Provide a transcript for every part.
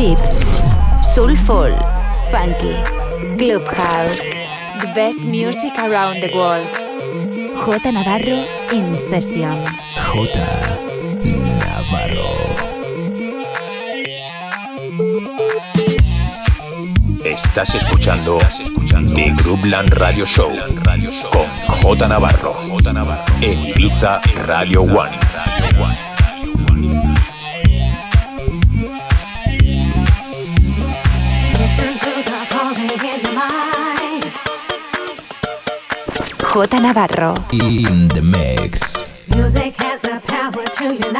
deep, soulful, funky, clubhouse, the best music around the world. J Navarro in Sessions. J Navarro. Estás escuchando, The Groupland Radio Show con J Navarro en Ibiza Radio One. J Navarro. In the mix. Music has the power to unite.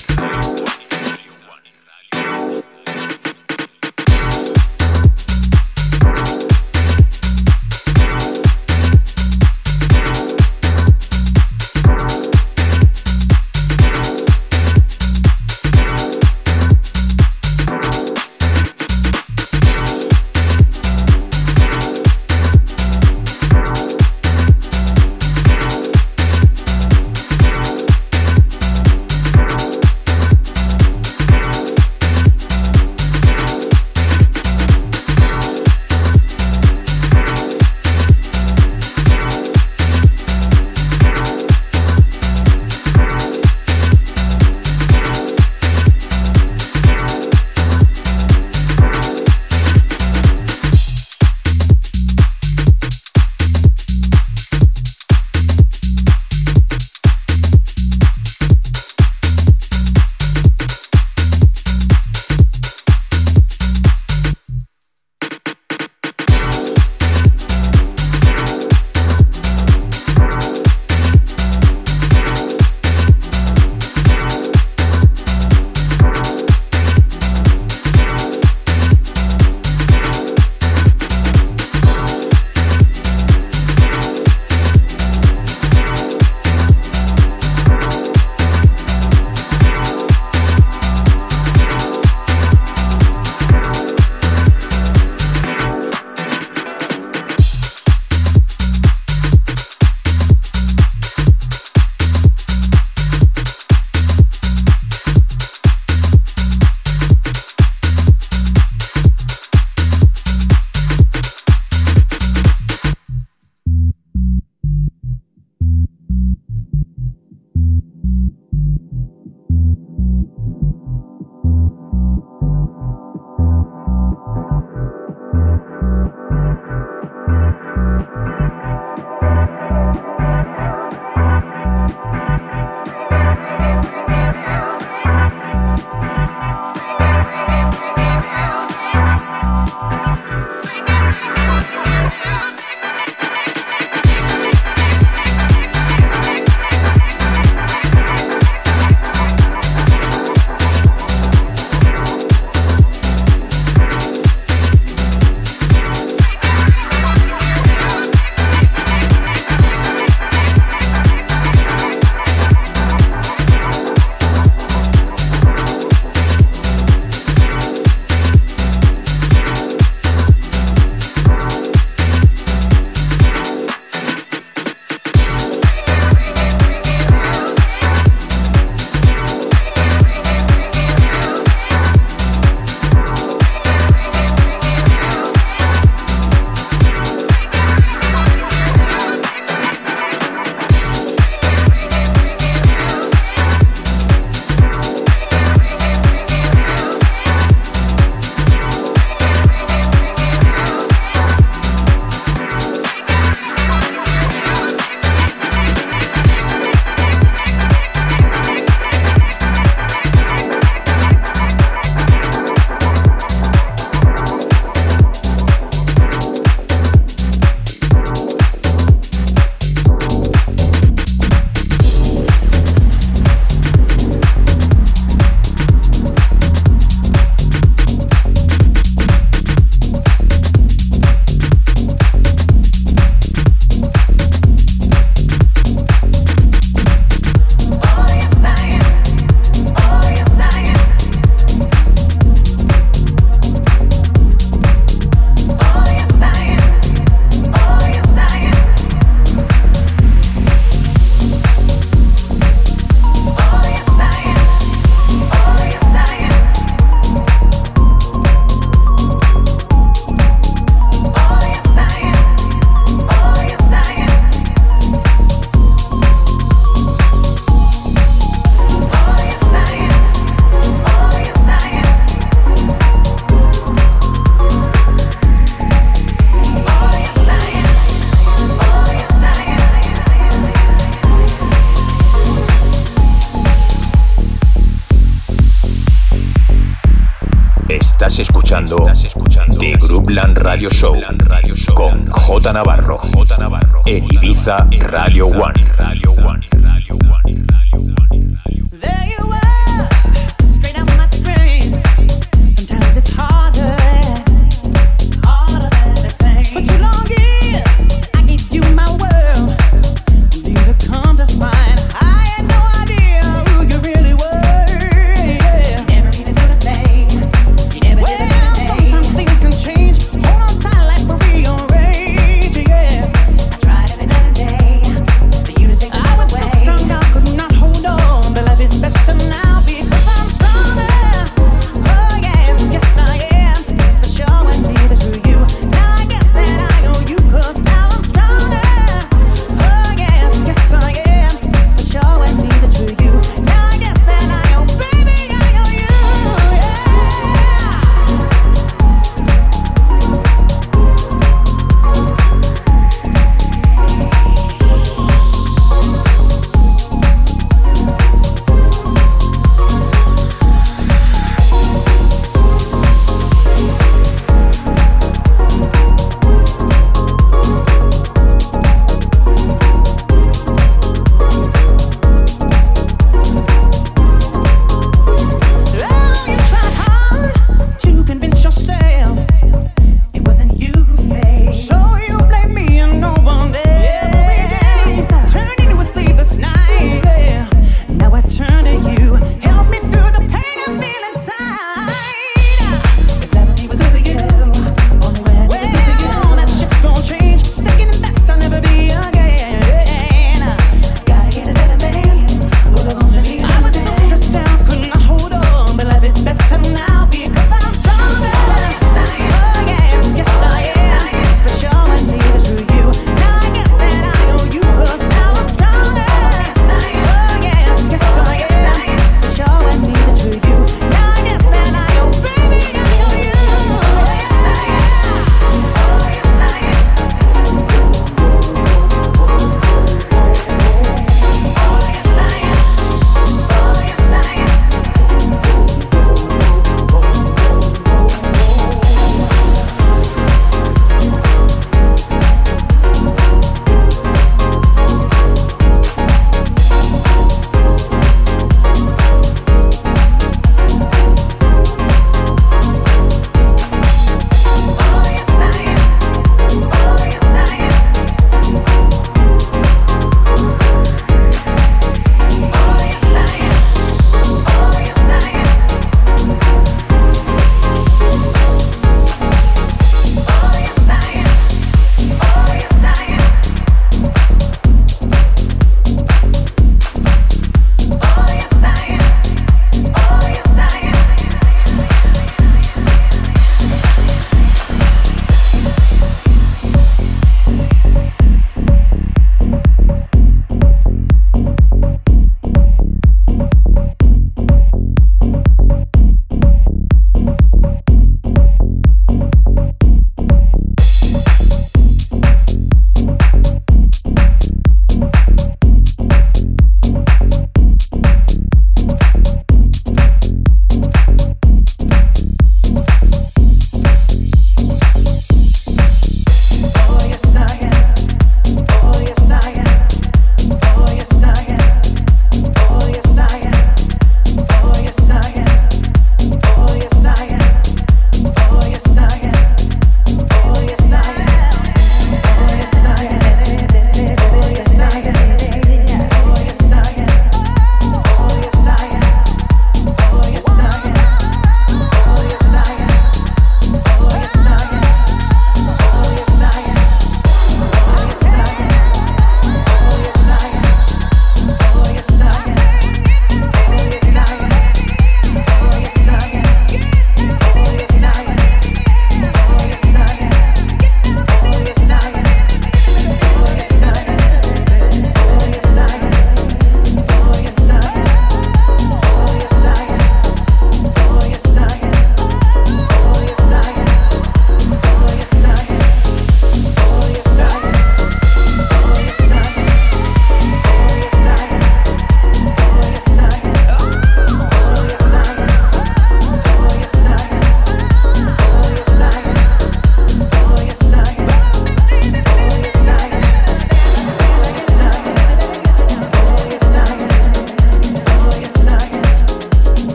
Radio Show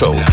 Show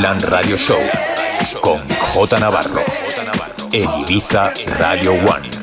Groupland Radio Show con J Navarro en Ibiza Radio One.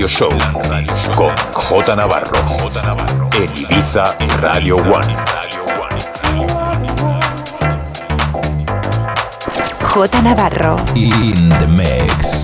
Radio Show con J Navarro en Ibiza Radio One. J Navarro. In the mix.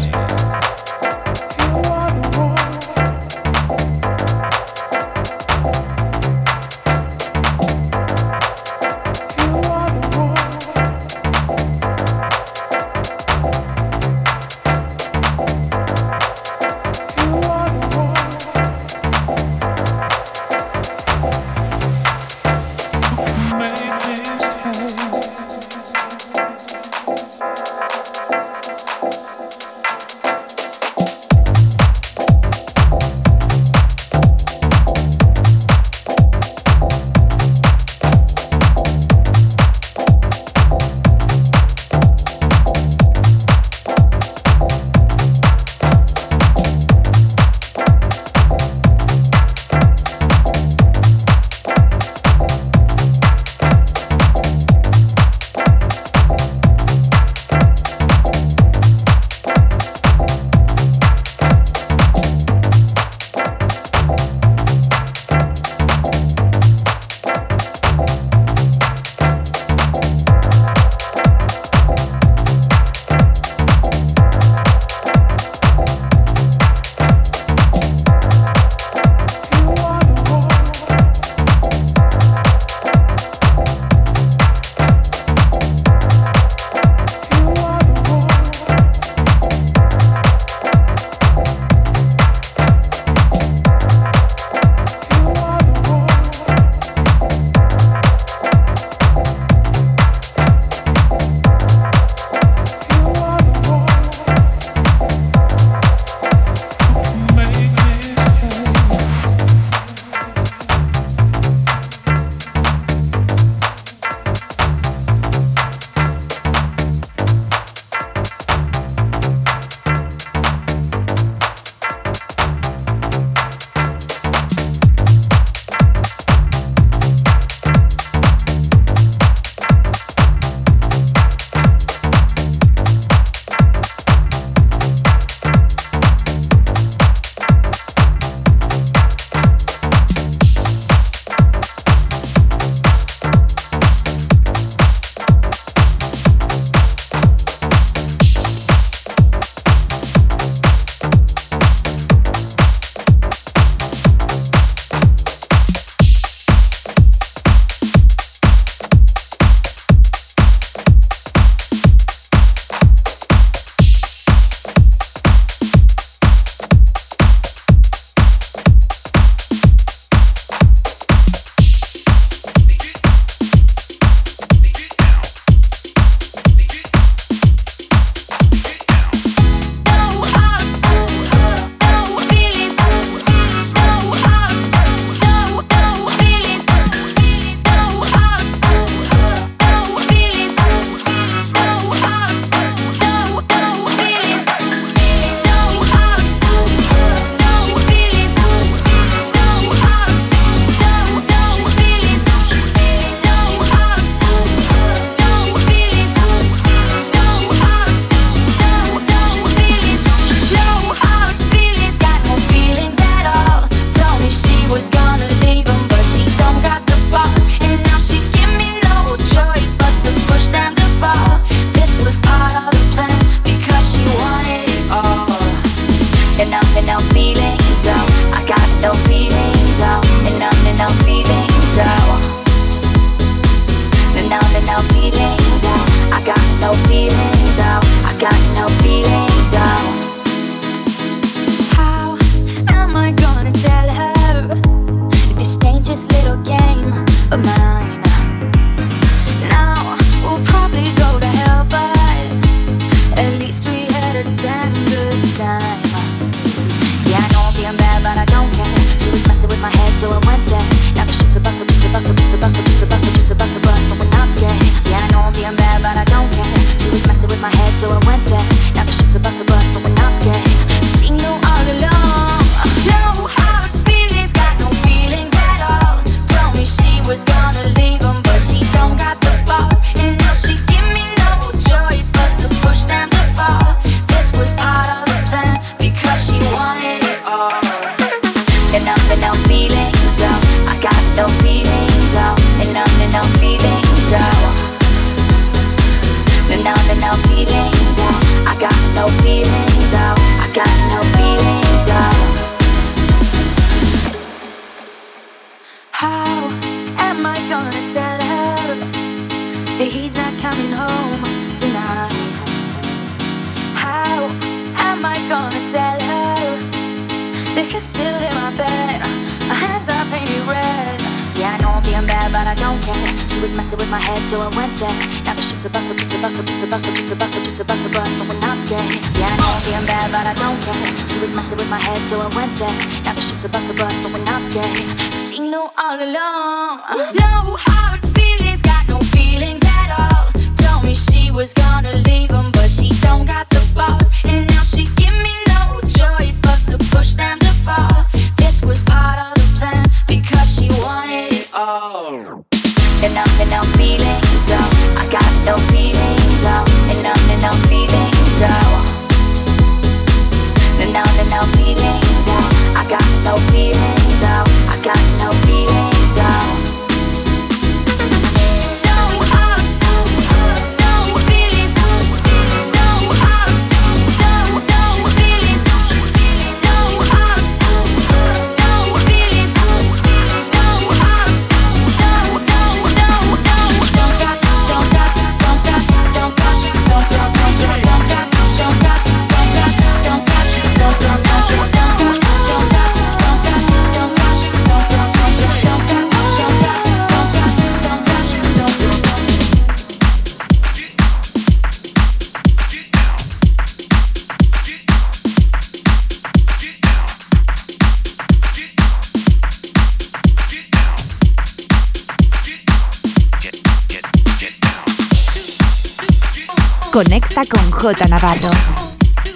J Navarro.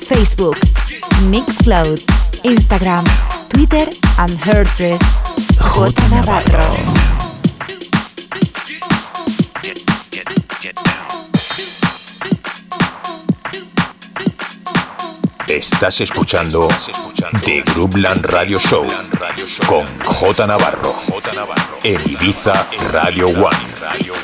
Facebook, Mixcloud, Instagram, Twitter and Herces. J Navarro. Estás escuchando The Groupland Radio Show con J Navarro en Ibiza Radio One.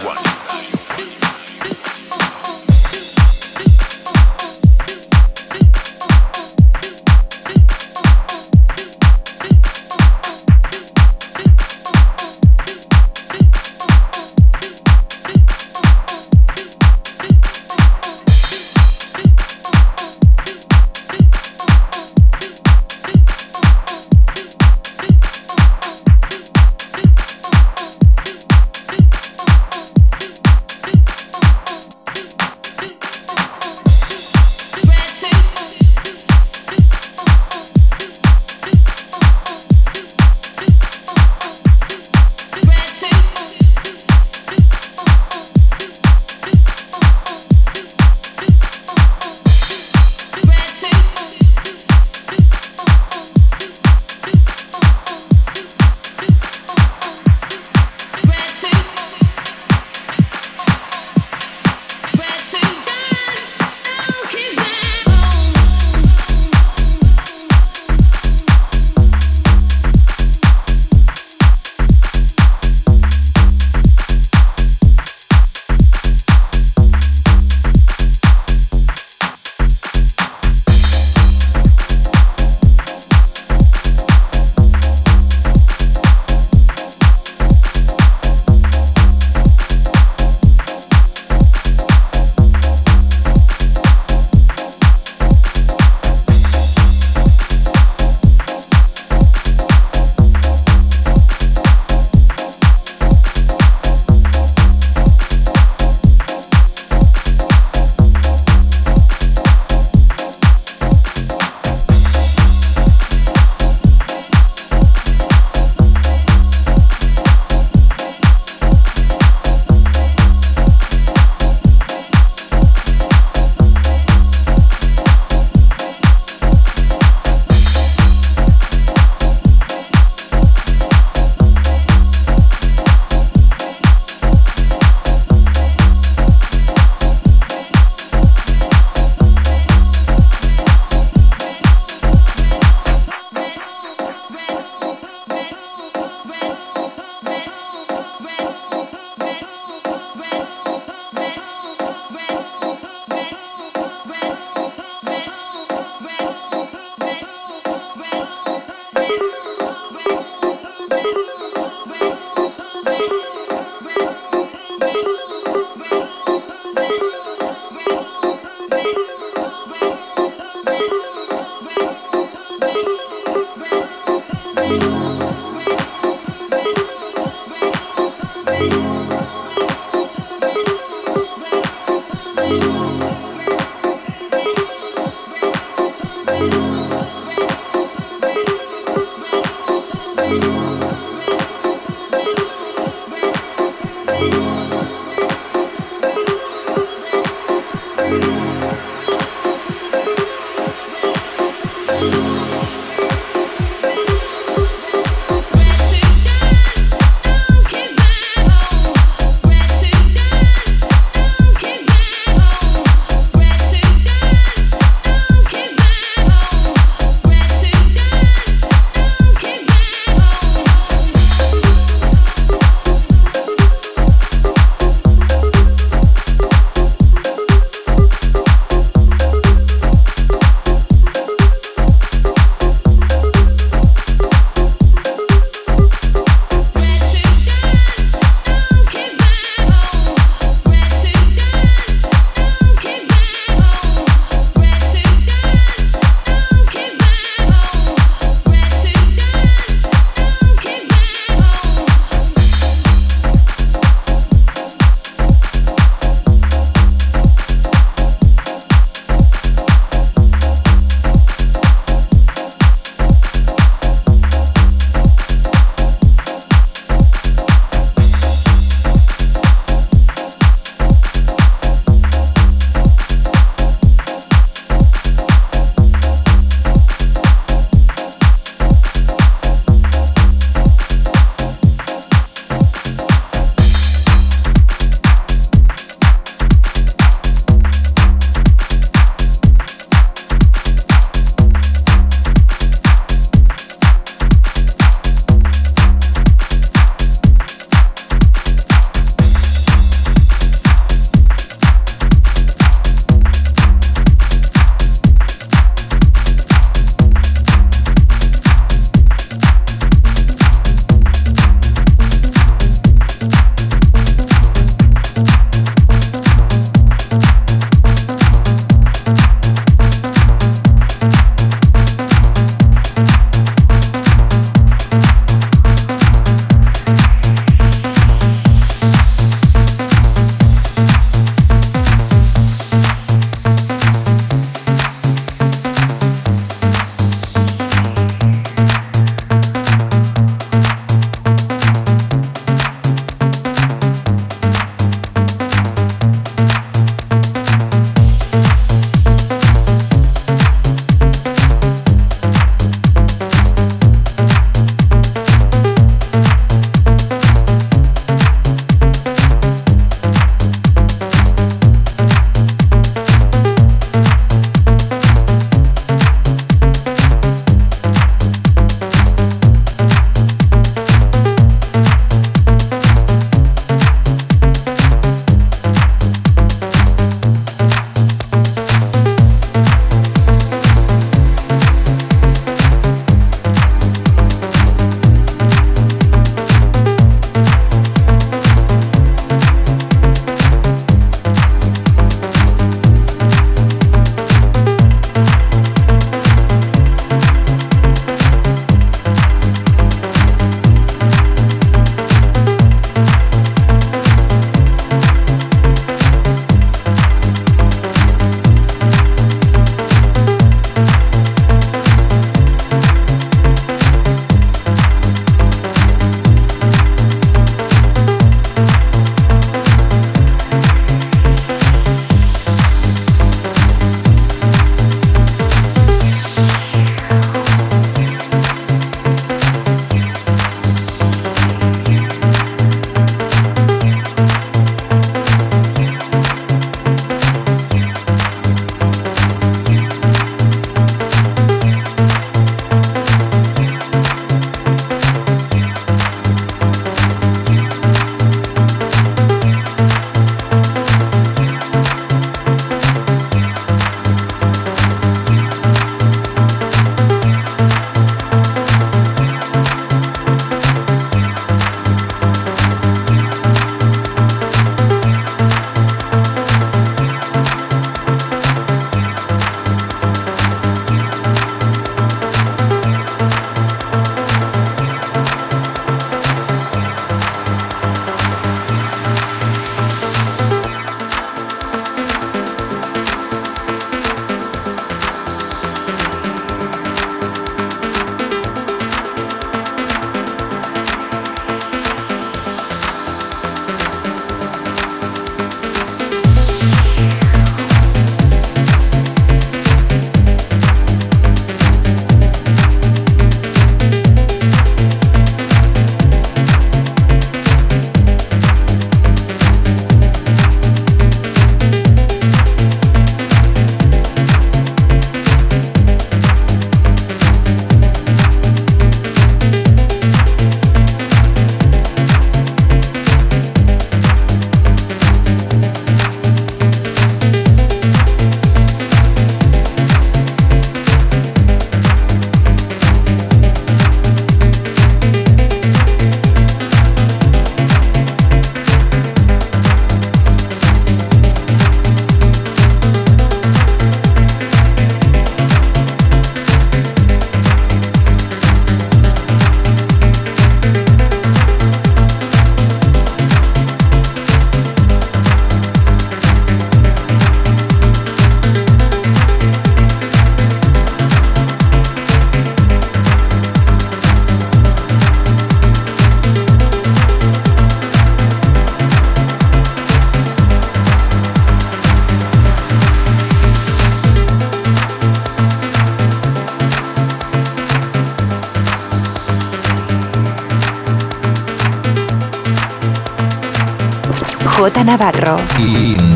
Navarro. In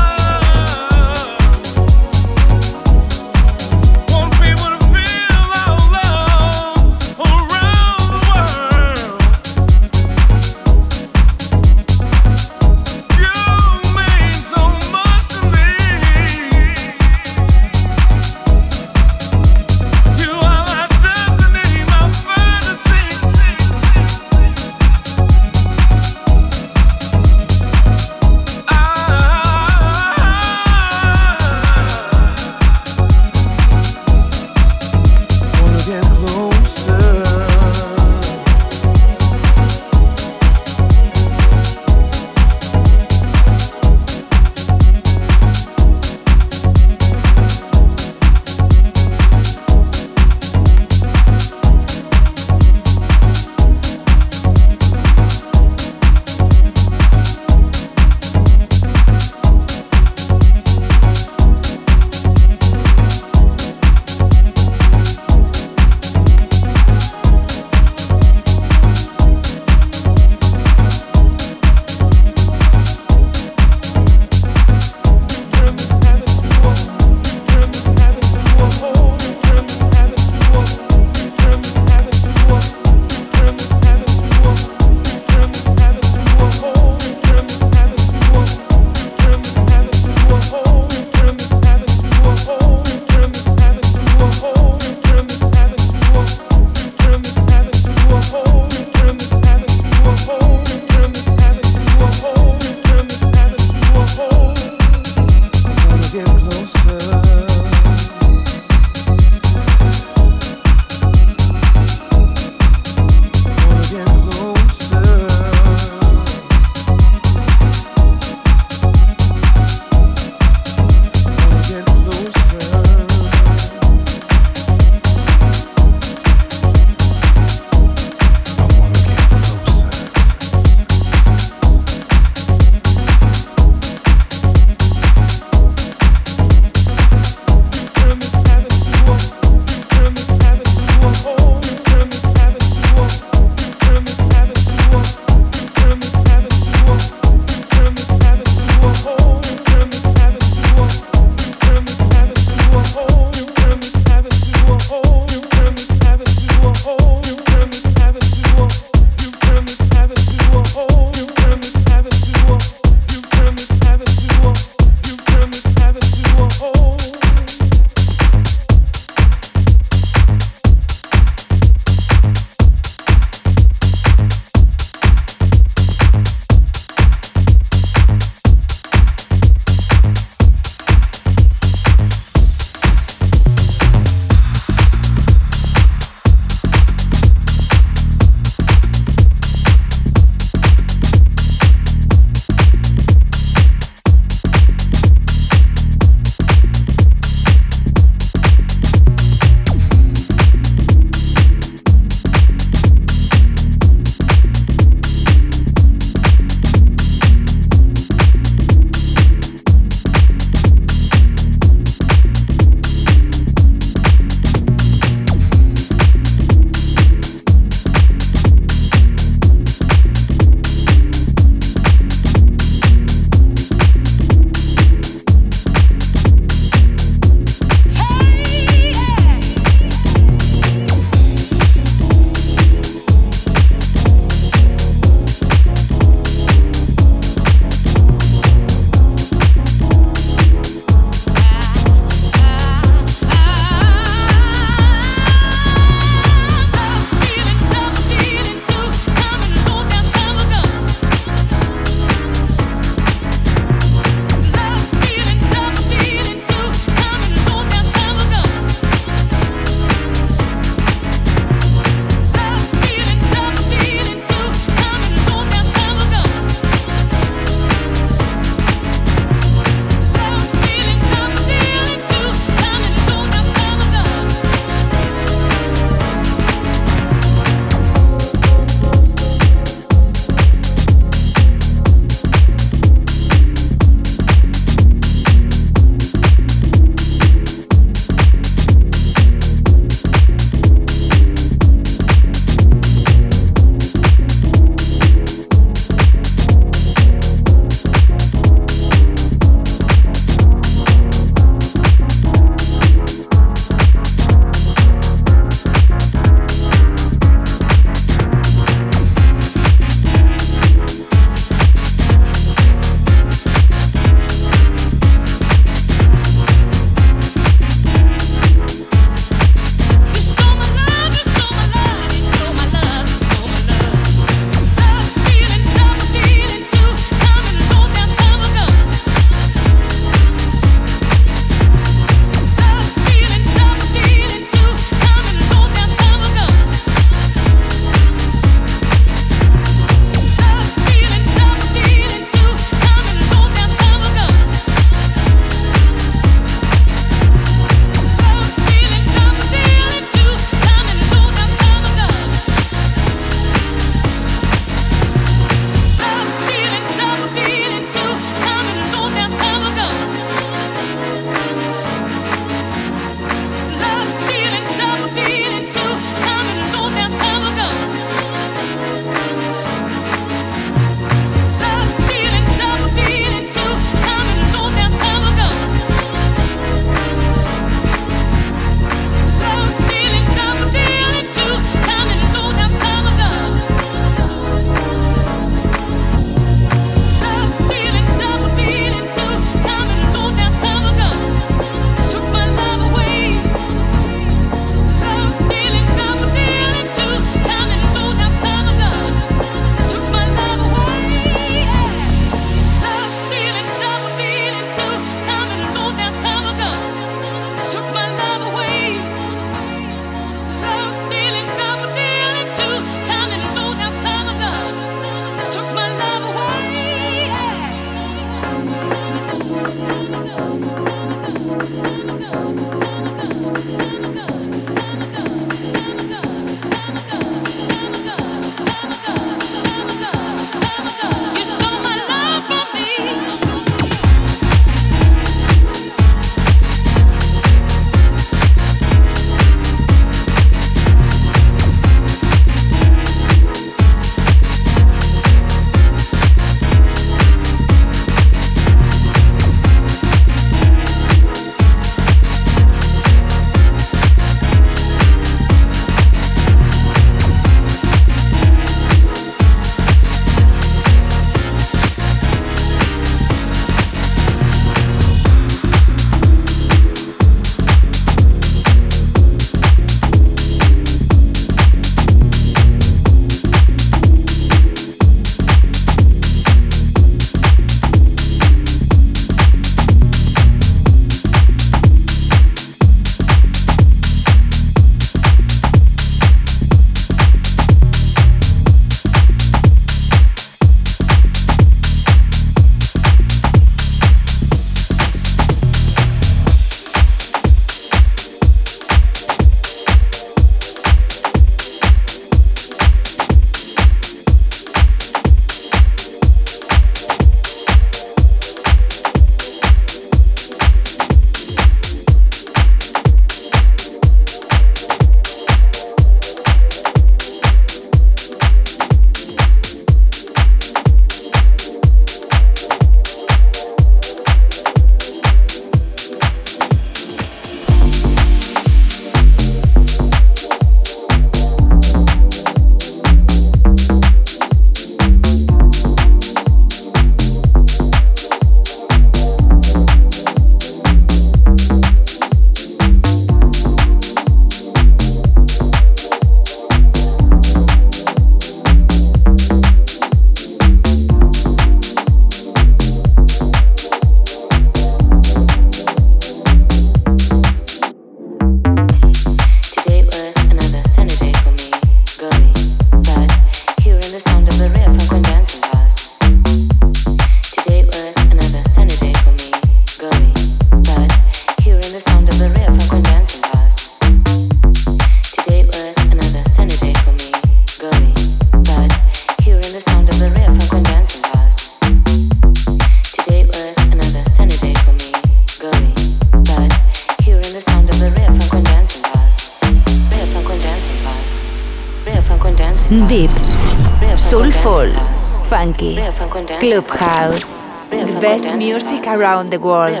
Around the world.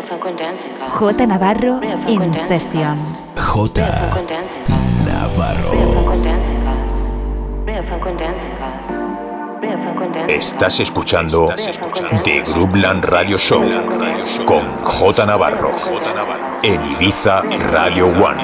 J Navarro in sessions. J Navarro. Estás escuchando The Groupland Radio Show con J Navarro en Ibiza Radio One.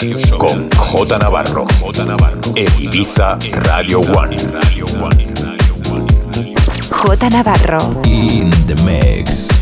Show con J Navarro en Ibiza Radio One. J Navarro. In the mix.